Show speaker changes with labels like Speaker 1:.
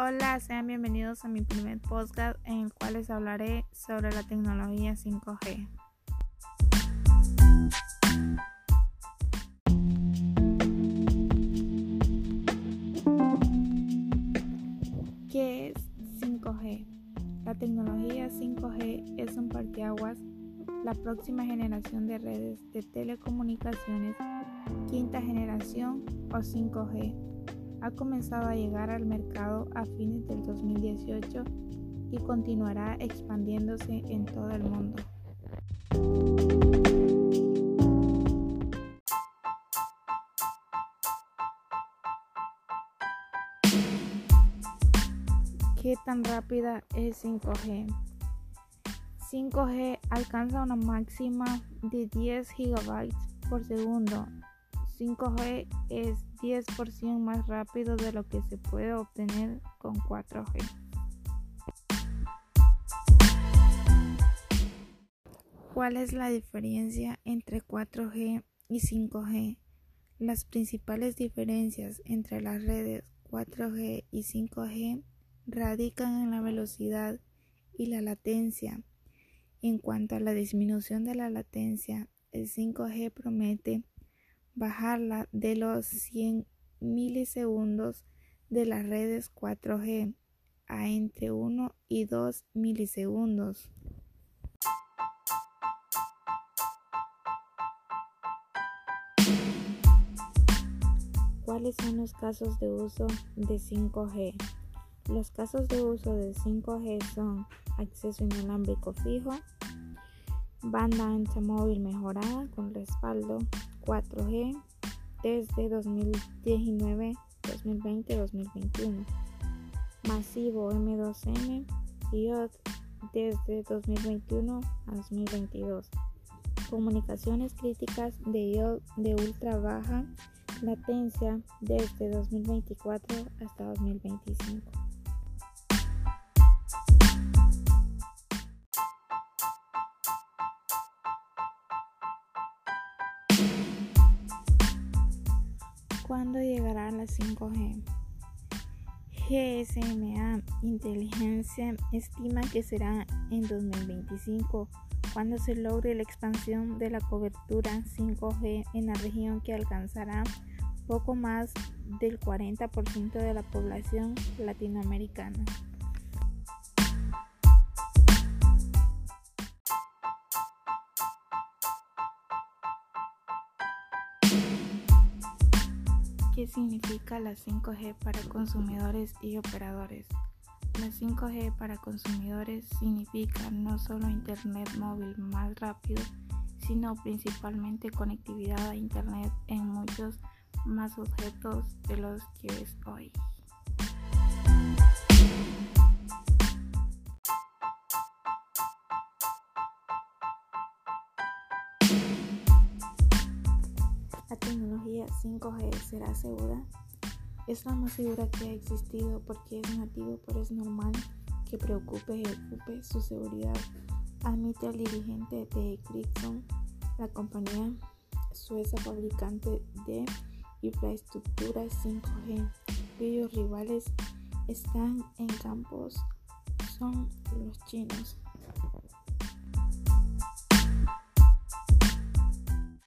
Speaker 1: Hola, sean bienvenidos a mi primer podcast en el cual les hablaré sobre la tecnología 5G. ¿Qué es 5G? La tecnología 5G es un parteaguas, la próxima generación de redes de telecomunicaciones, quinta generación o 5G ha comenzado a llegar al mercado a fines del 2018 y continuará expandiéndose en todo el mundo. ¿Qué tan rápida es 5G? 5G alcanza una máxima de 10 GB por segundo 5G es 10% más rápido de lo que se puede obtener con 4G. ¿Cuál es la diferencia entre 4G y 5G? Las principales diferencias entre las redes 4G y 5G radican en la velocidad y la latencia. En cuanto a la disminución de la latencia, el 5G promete bajarla de los 100 milisegundos de las redes 4G a entre 1 y 2 milisegundos. ¿Cuáles son los casos de uso de 5G? Los casos de uso de 5G son acceso inalámbrico fijo, banda ancha móvil mejorada con respaldo 4G desde 2019, 2020, 2021. Masivo M2M IoT desde 2021 a 2022. Comunicaciones críticas de IoT de ultra baja latencia desde 2024 hasta 2025. ¿Cuándo llegará la 5G? GSMA Inteligencia estima que será en 2025 cuando se logre la expansión de la cobertura 5G en la región que alcanzará poco más del 40% de la población latinoamericana. ¿Qué significa la 5G para consumidores y operadores? La 5G para consumidores significa no solo Internet móvil más rápido, sino principalmente conectividad a Internet en muchos más objetos de los que es hoy. 5G será segura. Es la más segura que ha existido porque es nativo, pero es normal que preocupe y ocupe su seguridad, admite el dirigente de Ericsson, la compañía sueca fabricante de infraestructuras 5G, cuyos rivales están en campos son los chinos.